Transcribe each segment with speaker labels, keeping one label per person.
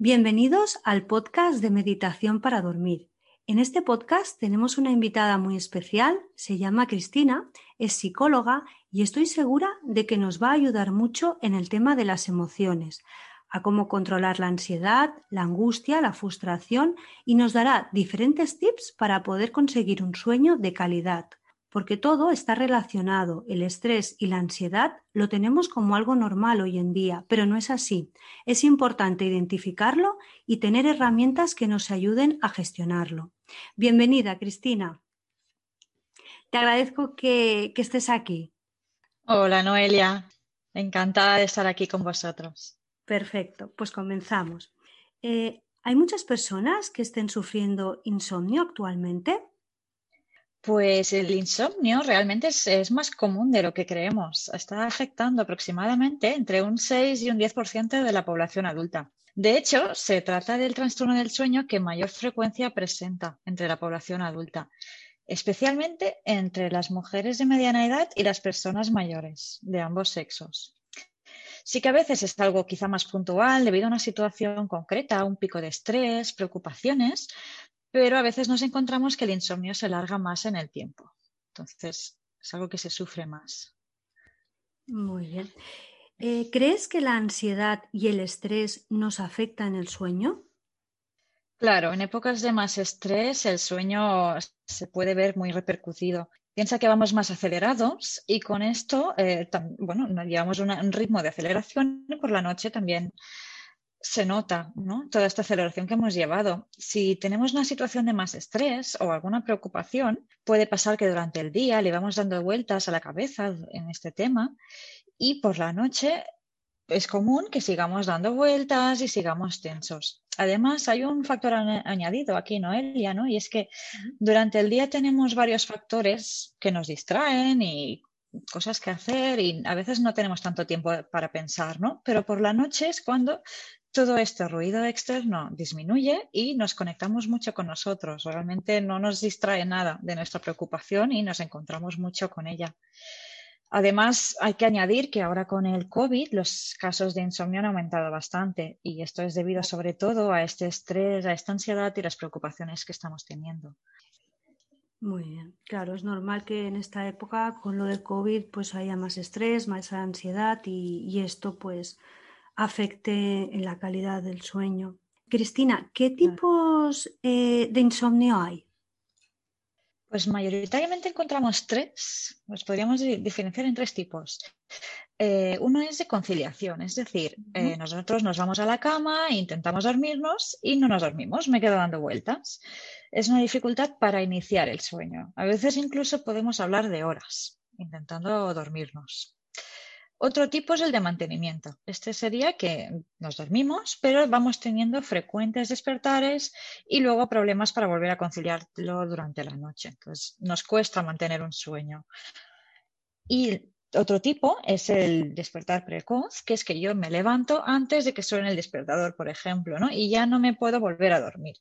Speaker 1: Bienvenidos al podcast de Meditación para Dormir. En este podcast tenemos una invitada muy especial, se llama Cristina, es psicóloga y estoy segura de que nos va a ayudar mucho en el tema de las emociones, a cómo controlar la ansiedad, la angustia, la frustración y nos dará diferentes tips para poder conseguir un sueño de calidad porque todo está relacionado. El estrés y la ansiedad lo tenemos como algo normal hoy en día, pero no es así. Es importante identificarlo y tener herramientas que nos ayuden a gestionarlo. Bienvenida, Cristina. Te agradezco que, estés aquí.
Speaker 2: Hola, Noelia. Encantada de estar aquí con vosotros.
Speaker 1: Perfecto, pues comenzamos. Eh, ¿Hay muchas personas que estén sufriendo insomnio actualmente?
Speaker 2: Pues el insomnio realmente es, más común de lo que creemos. Está afectando aproximadamente entre un 6 y un 10% de la población adulta. De hecho, se trata del trastorno del sueño que mayor frecuencia presenta entre la población adulta, especialmente entre las mujeres de mediana edad y las personas mayores de ambos sexos. Sí que a veces es algo quizá más puntual debido a una situación concreta, un pico de estrés, preocupaciones, pero a veces nos encontramos que el insomnio se larga más en el tiempo. Entonces, es algo que se sufre más.
Speaker 1: Muy bien. Eh, ¿Crees que la ansiedad y el estrés nos afectan el sueño?
Speaker 2: Claro, en épocas de más estrés el sueño se puede ver muy repercutido. Piensa que vamos más acelerados y con esto, eh, bueno, llevamos un ritmo de aceleración y por la noche también se nota ¿no? toda esta aceleración que hemos llevado. Si tenemos una situación de más estrés o alguna preocupación, puede pasar que durante el día le vamos dando vueltas a la cabeza en este tema y por la noche es común que sigamos dando vueltas y sigamos tensos. Además, hay un factor añadido aquí, Noelia, ¿no? Y es que durante el día tenemos varios factores que nos distraen y cosas que hacer y a veces no tenemos tanto tiempo para pensar, ¿no? Pero por la noche es cuando todo este ruido externo disminuye y nos conectamos mucho con nosotros. Realmente no nos distrae nada de nuestra preocupación y nos encontramos mucho con ella. Además, hay que añadir que ahora con el COVID los casos de insomnio han aumentado bastante y esto es debido sobre todo a este estrés, a esta ansiedad y las preocupaciones que estamos teniendo.
Speaker 1: Muy bien, claro, es normal que en esta época con lo del COVID pues haya más estrés, más ansiedad y, y esto pues afecte en la calidad del sueño. Cristina, ¿qué tipos eh, de insomnio hay?
Speaker 2: Pues mayoritariamente encontramos tres, los podríamos diferenciar en tres tipos. Eh, uno es de conciliación, es decir, eh, nosotros nos vamos a la cama, intentamos dormirnos y no nos dormimos, me quedo dando vueltas. Es una dificultad para iniciar el sueño. A veces incluso podemos hablar de horas intentando dormirnos. Otro tipo es el de mantenimiento. Este sería que nos dormimos, pero vamos teniendo frecuentes despertares y luego problemas para volver a conciliarlo durante la noche. Entonces, nos cuesta mantener un sueño. Y otro tipo es el despertar precoz, que es que yo me levanto antes de que suene el despertador, por ejemplo, ¿no? y ya no me puedo volver a dormir.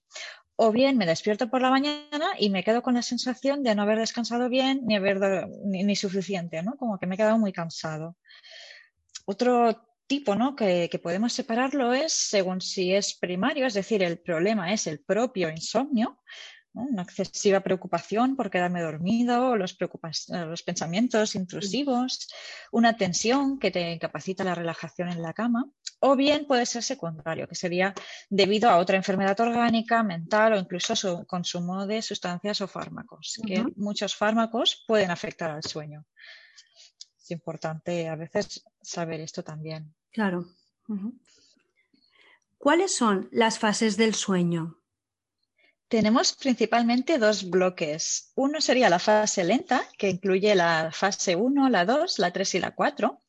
Speaker 2: O bien me despierto por la mañana y me quedo con la sensación de no haber descansado bien ni haber ni, suficiente, ¿no? Como que me he quedado muy cansado. Otro tipo ¿no? que, podemos separarlo es según si es primario, es decir, el problema es el propio insomnio, una excesiva preocupación por quedarme dormido, los, los pensamientos intrusivos, una tensión que te incapacita la relajación en la cama, o bien puede ser secundario, que sería debido a otra enfermedad orgánica, mental o incluso su consumo de sustancias o fármacos, que muchos fármacos pueden afectar al sueño es importante a veces saber esto también.
Speaker 1: Claro. ¿Cuáles son las fases del sueño?
Speaker 2: Tenemos principalmente dos bloques. Uno sería la fase lenta, que incluye la fase 1, la 2, la 3 y la 4.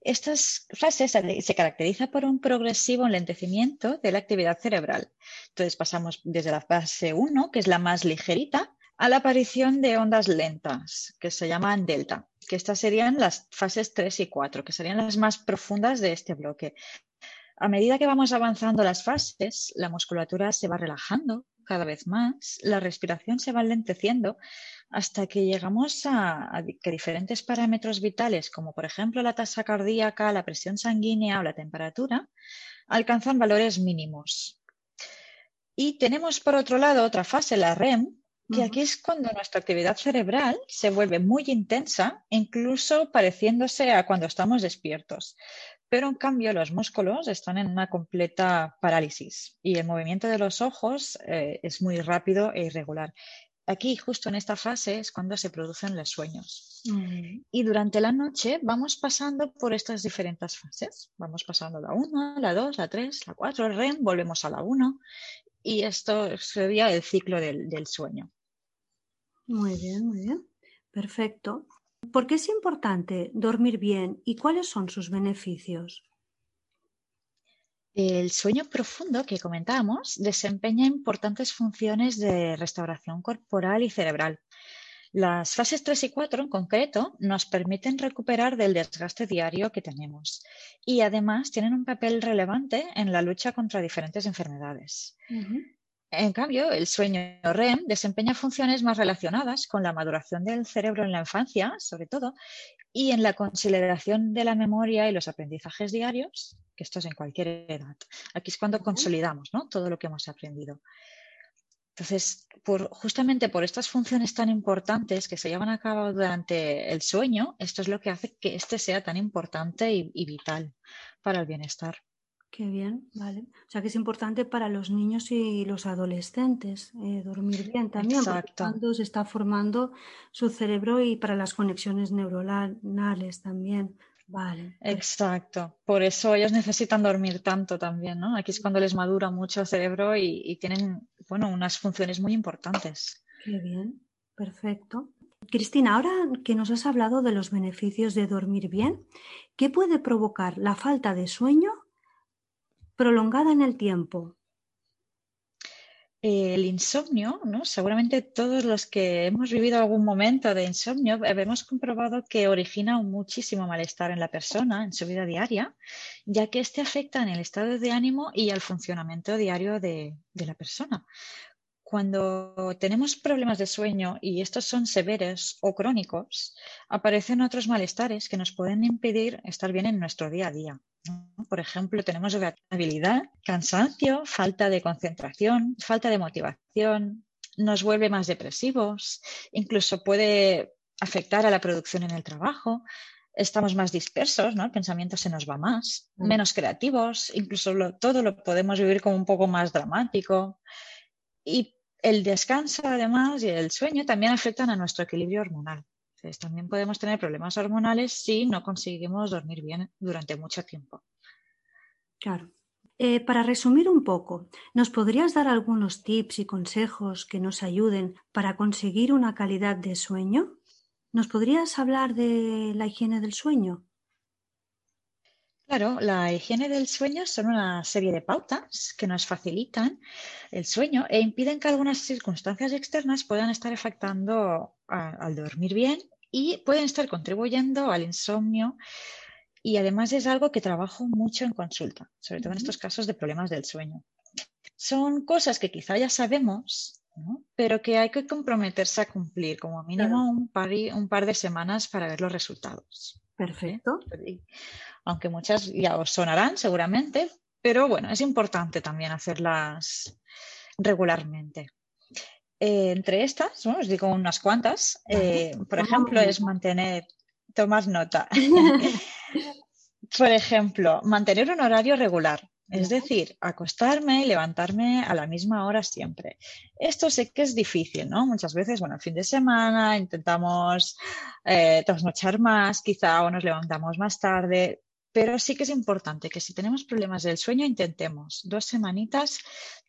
Speaker 2: Estas fases se caracterizan por un progresivo enlentecimiento de la actividad cerebral. Entonces pasamos desde la fase 1, que es la más ligerita, a la aparición de ondas lentas, que se llaman delta, que estas serían las fases 3 y 4, que serían las más profundas de este bloque. A medida que vamos avanzando las fases, la musculatura se va relajando cada vez más, la respiración se va lenteciendo hasta que llegamos a, a, que diferentes parámetros vitales, como por ejemplo la tasa cardíaca, la presión sanguínea o la temperatura, alcanzan valores mínimos. Y tenemos por otro lado otra fase, la REM, que aquí es cuando nuestra actividad cerebral se vuelve muy intensa, incluso pareciéndose a cuando estamos despiertos. Pero en cambio los músculos están en una completa parálisis y el movimiento de los ojos eh, es muy rápido e irregular. Aquí, justo en esta fase, es cuando se producen los sueños. Y durante la noche vamos pasando por estas diferentes fases. Vamos pasando la 1, la 2, la 3, la 4, REM, volvemos a la 1 y esto sería el ciclo del, del sueño.
Speaker 1: Muy bien, muy bien. Perfecto. ¿Por qué es importante dormir bien y cuáles son sus beneficios?
Speaker 2: El sueño profundo que comentábamos desempeña importantes funciones de restauración corporal y cerebral. Las fases 3 y 4 en concreto nos permiten recuperar del desgaste diario que tenemos y además tienen un papel relevante en la lucha contra diferentes enfermedades. En cambio, el sueño REM desempeña funciones más relacionadas con la maduración del cerebro en la infancia, sobre todo, y en la consideración de la memoria y los aprendizajes diarios, que esto es en cualquier edad. Aquí es cuando consolidamos todo lo que hemos aprendido. Entonces, justamente por estas funciones tan importantes que se llevan a cabo durante el sueño, esto es lo que hace que este sea tan importante y vital para el bienestar.
Speaker 1: Qué bien, vale. O sea que es importante para los niños y los adolescentes eh, dormir bien también, porque cuando se está formando su cerebro y para las conexiones neuronales también. Vale.
Speaker 2: Exacto. Por eso ellos necesitan dormir tanto también, ¿no? Aquí es cuando les madura mucho el cerebro y, y tienen, bueno, unas funciones muy importantes.
Speaker 1: Qué bien, perfecto. Cristina, ahora que nos has hablado de los beneficios de dormir bien, ¿qué puede provocar la falta de sueño prolongada en el tiempo.
Speaker 2: El insomnio, ¿no? Seguramente todos los que hemos vivido algún momento de insomnio hemos comprobado que origina muchísimo malestar en la persona, en su vida diaria, ya que este afecta en el estado de ánimo y al funcionamiento diario de la persona. Cuando tenemos problemas de sueño y estos son severos o crónicos, aparecen otros malestares que nos pueden impedir estar bien en nuestro día a día. Por ejemplo, tenemos irritabilidad, cansancio, falta de concentración, falta de motivación, nos vuelve más depresivos, incluso puede afectar a la producción en el trabajo, estamos más dispersos, ¿no? El pensamiento se nos va más, mm. menos creativos, incluso todo lo podemos vivir como un poco más dramático. Y el descanso, además, y el sueño también afectan a nuestro equilibrio hormonal también podemos tener problemas hormonales si no conseguimos dormir bien durante mucho tiempo.
Speaker 1: Claro. Eh, para resumir un poco, ¿nos podrías dar algunos tips y consejos que nos ayuden para conseguir una calidad de sueño? ¿Nos podrías hablar de la higiene del sueño?
Speaker 2: Claro, la higiene del sueño son una serie de pautas que nos facilitan el sueño e impiden que algunas circunstancias externas puedan estar afectando al dormir bien y pueden estar contribuyendo al insomnio. Y además es algo que trabajo mucho en consulta, sobre todo en estos casos de problemas del sueño. Son cosas que quizá ya sabemos, pero que hay que comprometerse a cumplir, como mínimo un, par, un par de semanas para ver los resultados.
Speaker 1: Perfecto.
Speaker 2: Aunque muchas ya os sonarán seguramente, pero bueno, es importante también hacerlas regularmente. Eh, entre estas, os digo unas cuantas, eh, por ejemplo, es mantener, tomas nota, por ejemplo, mantener un horario regular. Es decir, acostarme y levantarme a la misma hora siempre. Esto sé que es difícil, ¿no? Muchas veces, bueno, el fin de semana intentamos eh, trasnochar más, quizá o nos levantamos más tarde. Pero sí que es importante que si tenemos problemas del sueño, intentemos dos semanitas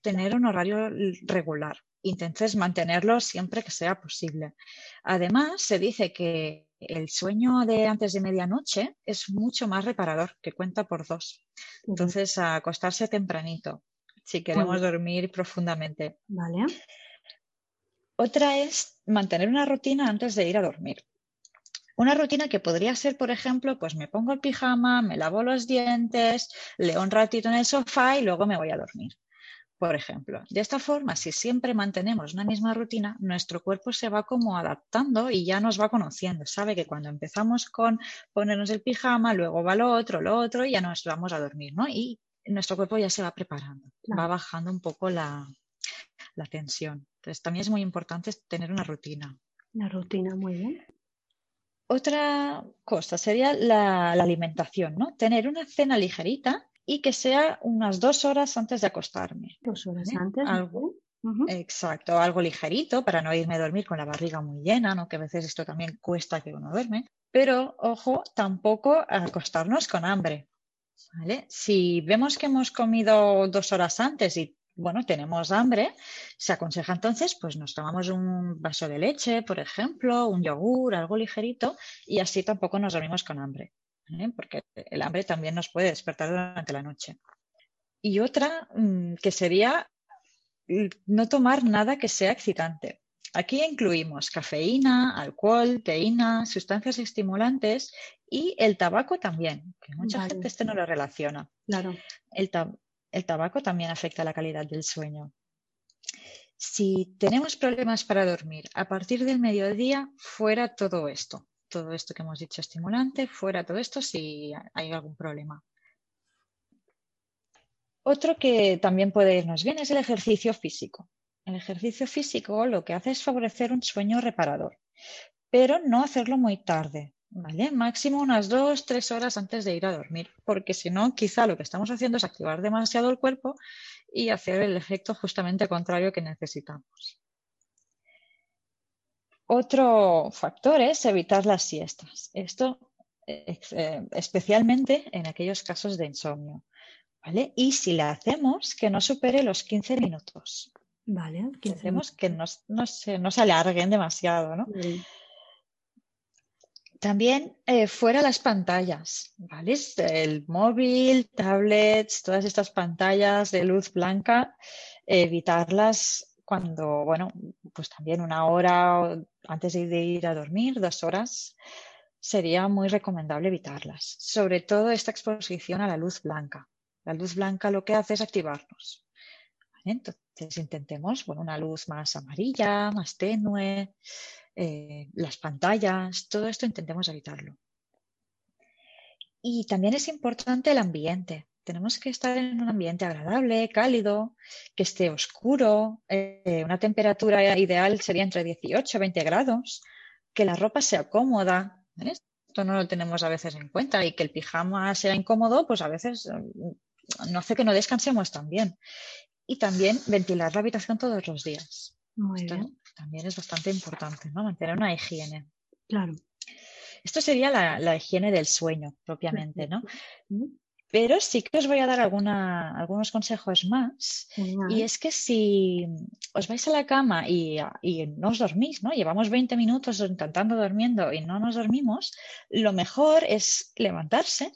Speaker 2: tener un horario regular. Intentes mantenerlo siempre que sea posible. Además, se dice que el sueño de antes de medianoche es mucho más reparador, que cuenta por dos. Entonces, a acostarse tempranito, si queremos dormir profundamente.
Speaker 1: Vale.
Speaker 2: Otra es mantener una rutina antes de ir a dormir. Una rutina que podría ser, por ejemplo, pues me pongo el pijama, me lavo los dientes, leo un ratito en el sofá y luego me voy a dormir. Por ejemplo, de esta forma, si siempre mantenemos una misma rutina, nuestro cuerpo se va como adaptando y ya nos va conociendo. Sabe que cuando empezamos con ponernos el pijama, luego va lo otro, lo otro y ya nos vamos a dormir, ¿no? Y nuestro cuerpo ya se va preparando, va bajando un poco la, tensión. Entonces, también es muy importante tener una rutina.
Speaker 1: La rutina, muy bien.
Speaker 2: Otra cosa sería la, alimentación, ¿no? Tener una cena ligerita y que sea unas dos horas antes de acostarme.
Speaker 1: Dos horas antes.
Speaker 2: Algo, Exacto, algo ligerito para no irme a dormir con la barriga muy llena, ¿no? Que a veces esto también cuesta que uno duerme. Pero, ojo, tampoco acostarnos con hambre. ¿vale? Si vemos que hemos comido dos horas antes y bueno, tenemos hambre, se aconseja entonces, pues nos tomamos un vaso de leche, por ejemplo, un yogur, algo ligerito, y así tampoco nos dormimos con hambre, porque el hambre también nos puede despertar durante la noche. Y otra mm, que sería no tomar nada que sea excitante. Aquí incluimos cafeína, alcohol, teína, sustancias estimulantes y el tabaco también, que mucha gente este no lo relaciona.
Speaker 1: Claro.
Speaker 2: El, el tabaco también afecta la calidad del sueño. Si tenemos problemas para dormir a partir del mediodía, fuera todo esto. Todo esto que hemos dicho estimulante, fuera todo esto si hay algún problema. Otro que también puede irnos bien es el ejercicio físico. El ejercicio físico lo que hace es favorecer un sueño reparador, pero no hacerlo muy tarde, ¿vale? Máximo unas dos, tres horas antes de ir a dormir, porque si no, quizá lo que estamos haciendo es activar demasiado el cuerpo y hacer el efecto justamente contrario que necesitamos. Otro factor es evitar las siestas. Esto eh, especialmente en aquellos casos de insomnio. ¿vale? Y si la hacemos, que no supere los 15 minutos.
Speaker 1: Vale.
Speaker 2: Que hacemos que no, se, alarguen demasiado, ¿no? También eh, fuera las pantallas, ¿vale? El móvil, tablets, todas estas pantallas de luz blanca, evitarlas cuando, bueno, pues también una hora antes de ir a dormir, dos horas, sería muy recomendable evitarlas. Sobre todo esta exposición a la luz blanca. La luz blanca lo que hace es activarnos. Entonces intentemos una luz más amarilla, más tenue, eh, las pantallas, todo esto intentemos evitarlo. Y también es importante el ambiente. Tenemos que estar en un ambiente agradable, cálido, que esté oscuro. Eh, una temperatura ideal sería entre 18 y 20 grados. Que la ropa sea cómoda. Esto no lo tenemos a veces en cuenta. Y que el pijama sea incómodo, pues a veces no hace que no descansemos también. Y también ventilar la habitación todos los días. También es bastante importante, ¿no? Mantener una higiene.
Speaker 1: Claro.
Speaker 2: Esto sería la, higiene del sueño, propiamente, ¿no? Pero sí que os voy a dar algunos consejos más. Y es que si os vais a la cama y, y, no os dormís, ¿no? Llevamos 20 minutos intentando durmiendo y no nos dormimos, lo mejor es levantarse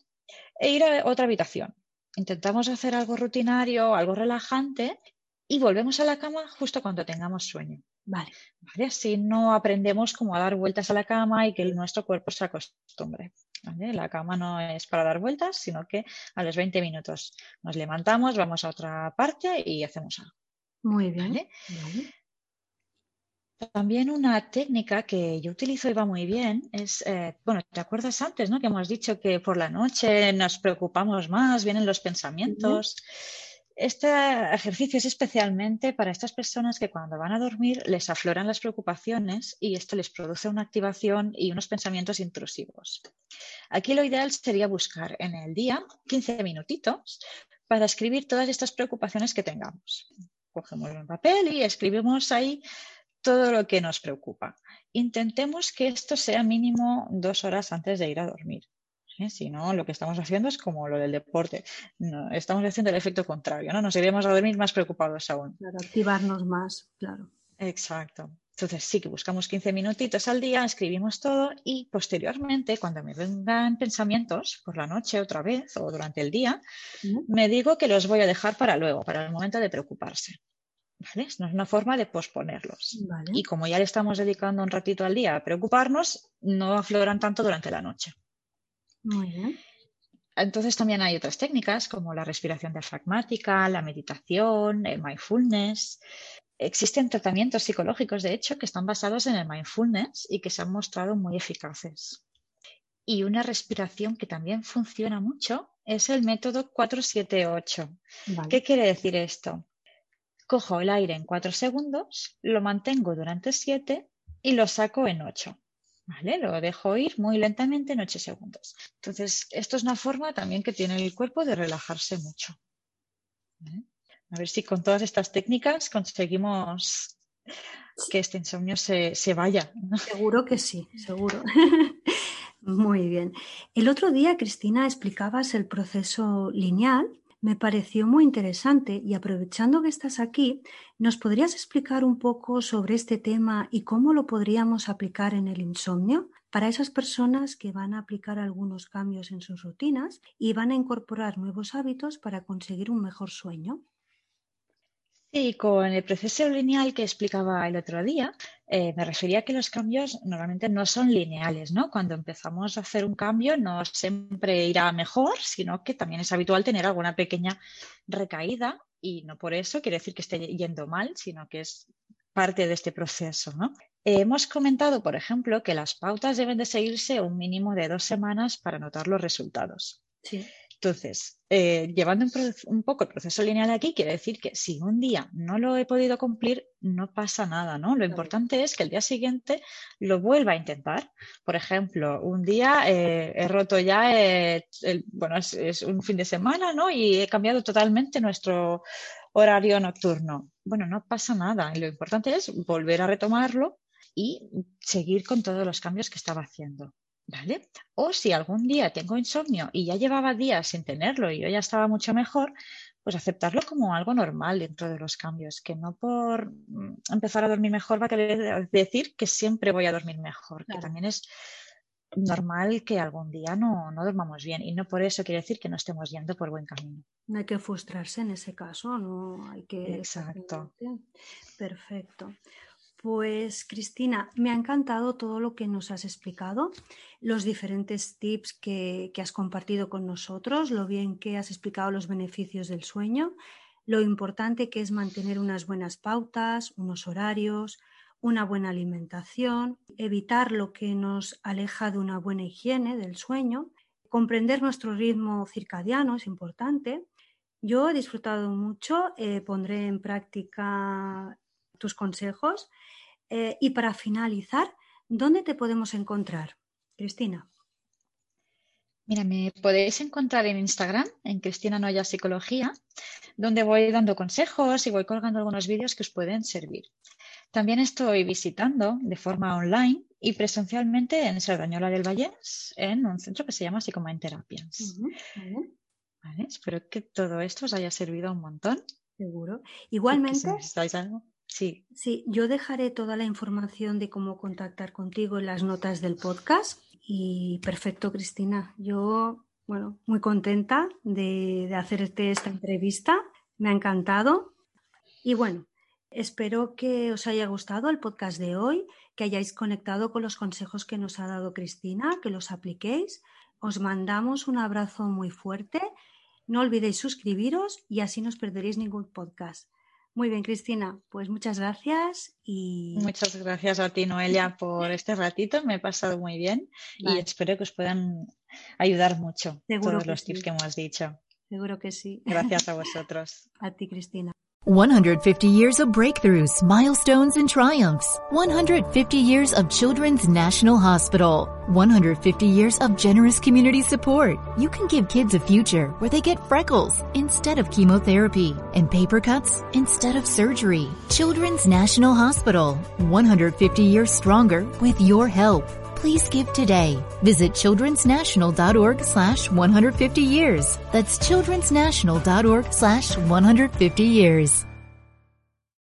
Speaker 2: e ir a otra habitación intentamos hacer algo rutinario, algo relajante y volvemos a la cama justo cuando tengamos sueño.
Speaker 1: Vale.
Speaker 2: ¿Vale? Así no aprendemos como a dar vueltas a la cama y que nuestro cuerpo se acostumbre. La cama no es para dar vueltas, sino que a los 20 minutos nos levantamos, vamos a otra parte y hacemos algo.
Speaker 1: Muy bien.
Speaker 2: También una técnica que yo utilizo y va muy bien es, eh, bueno, ¿te acuerdas antes, no? Que hemos dicho que por la noche nos preocupamos más, vienen los pensamientos. Este ejercicio es especialmente para estas personas que cuando van a dormir les afloran las preocupaciones y esto les produce una activación y unos pensamientos intrusivos. Aquí lo ideal sería buscar en el día 15 minutitos para escribir todas estas preocupaciones que tengamos. Cogemos un papel y escribimos ahí todo lo que nos preocupa. Intentemos que esto sea mínimo dos horas antes de ir a dormir. ¿Eh? Si no, lo que estamos haciendo es como lo del deporte. estamos haciendo el efecto contrario, ¿no? Nos iremos a dormir más preocupados aún.
Speaker 1: Claro, activarnos más, claro.
Speaker 2: Exacto. Entonces sí que buscamos 15 minutitos al día, escribimos todo y posteriormente, cuando me vengan pensamientos por la noche otra vez o durante el día, me digo que los voy a dejar para luego, para el momento de preocuparse. Es una forma de posponerlos. Y como ya le estamos dedicando un ratito al día a preocuparnos, no afloran tanto durante la noche. Entonces también hay otras técnicas como la respiración diafragmática, la meditación, el mindfulness. Existen tratamientos psicológicos, de hecho, que están basados en el mindfulness y que se han mostrado muy eficaces. Y una respiración que también funciona mucho es el método 478. ¿Qué quiere decir esto? Cojo el aire en 4 segundos, lo mantengo durante 7 y lo saco en 8. ¿Vale? Lo dejo ir muy lentamente en 8 segundos. Entonces, esto es una forma también que tiene el cuerpo de relajarse mucho. A ver si con todas estas técnicas conseguimos que este insomnio se, se vaya.
Speaker 1: Seguro que sí, seguro. Muy bien. El otro día, Cristina, explicabas el proceso lineal. Me pareció muy interesante y aprovechando que estás aquí, ¿nos podrías explicar un poco sobre este tema y cómo lo podríamos aplicar en el insomnio para esas personas que van a aplicar algunos cambios en sus rutinas y van a incorporar nuevos hábitos para conseguir un mejor sueño?
Speaker 2: Sí, con el proceso lineal que explicaba el otro día, eh, me refería a que los cambios normalmente no son lineales, ¿no? Cuando empezamos a hacer un cambio no siempre irá mejor, sino que también es habitual tener alguna pequeña recaída y no por eso quiere decir que esté yendo mal, sino que es parte de este proceso, ¿no? hemos comentado, por ejemplo, que las pautas deben de seguirse un mínimo de dos semanas para notar los resultados.
Speaker 1: Sí.
Speaker 2: Entonces, eh, llevando un, poco el proceso lineal aquí, quiere decir que si un día no lo he podido cumplir, no pasa nada, ¿no? Lo importante es que el día siguiente lo vuelva a intentar. Por ejemplo, un día eh, he roto ya, eh, bueno, es, un fin de semana, ¿no? Y he cambiado totalmente nuestro horario nocturno. Bueno, no pasa nada. lo importante es volver a retomarlo y seguir con todos los cambios que estaba haciendo. ¿Vale? O si algún día tengo insomnio y ya llevaba días sin tenerlo y yo ya estaba mucho mejor, pues aceptarlo como algo normal dentro de los cambios, que no por mm, empezar a dormir mejor va a querer decir que siempre voy a dormir mejor, que también es normal que algún día no, no dormamos bien y no por eso quiere decir que no estemos yendo por buen camino.
Speaker 1: No hay que frustrarse en ese caso, no hay que...
Speaker 2: Exacto.
Speaker 1: Perfecto. Pues Cristina, me ha encantado todo lo que nos has explicado, los diferentes tips que, has compartido con nosotros, lo bien que has explicado los beneficios del sueño, lo importante que es mantener unas buenas pautas, unos horarios, una buena alimentación, evitar lo que nos aleja de una buena higiene del sueño, comprender nuestro ritmo circadiano es importante. Yo he disfrutado mucho, eh, pondré en práctica tus consejos. Eh, y para finalizar, ¿dónde te podemos encontrar, Cristina?
Speaker 2: Mira, me podéis encontrar en Instagram, en Cristina Noya Psicología, donde voy dando consejos y voy colgando algunos vídeos que os pueden servir. También estoy visitando de forma online y presencialmente en Sardañola del Vallés, en un centro que se llama Psicomain Terapias. espero que todo esto os haya servido un montón.
Speaker 1: Seguro. Igualmente.
Speaker 2: algo. Sí.
Speaker 1: Sí, yo dejaré toda la información de cómo contactar contigo en las notas del podcast. Y perfecto, Cristina. Yo, bueno, muy contenta de, hacerte esta entrevista. Me ha encantado. Y bueno, espero que os haya gustado el podcast de hoy, que hayáis conectado con los consejos que nos ha dado Cristina, que los apliquéis. Os mandamos un abrazo muy fuerte. No olvidéis suscribiros y así no os perderéis ningún podcast. Muy bien, Cristina, pues muchas gracias y...
Speaker 2: Muchas gracias a ti, Noelia, por este ratito. Me he pasado muy bien y espero que os puedan ayudar mucho todos los tips que hemos dicho.
Speaker 1: Seguro que sí.
Speaker 2: Gracias a vosotros.
Speaker 1: a ti, Cristina.
Speaker 3: 150 years of breakthroughs, milestones, and triumphs. 150 years of Children's National Hospital. 150 years of generous community support. You can give kids a future where they get freckles instead of chemotherapy and paper cuts instead of surgery. Children's National Hospital. 150 years stronger with your help please give today. Visit childrensnational.org slash 150 years. That's childrensnational.org slash 150 years.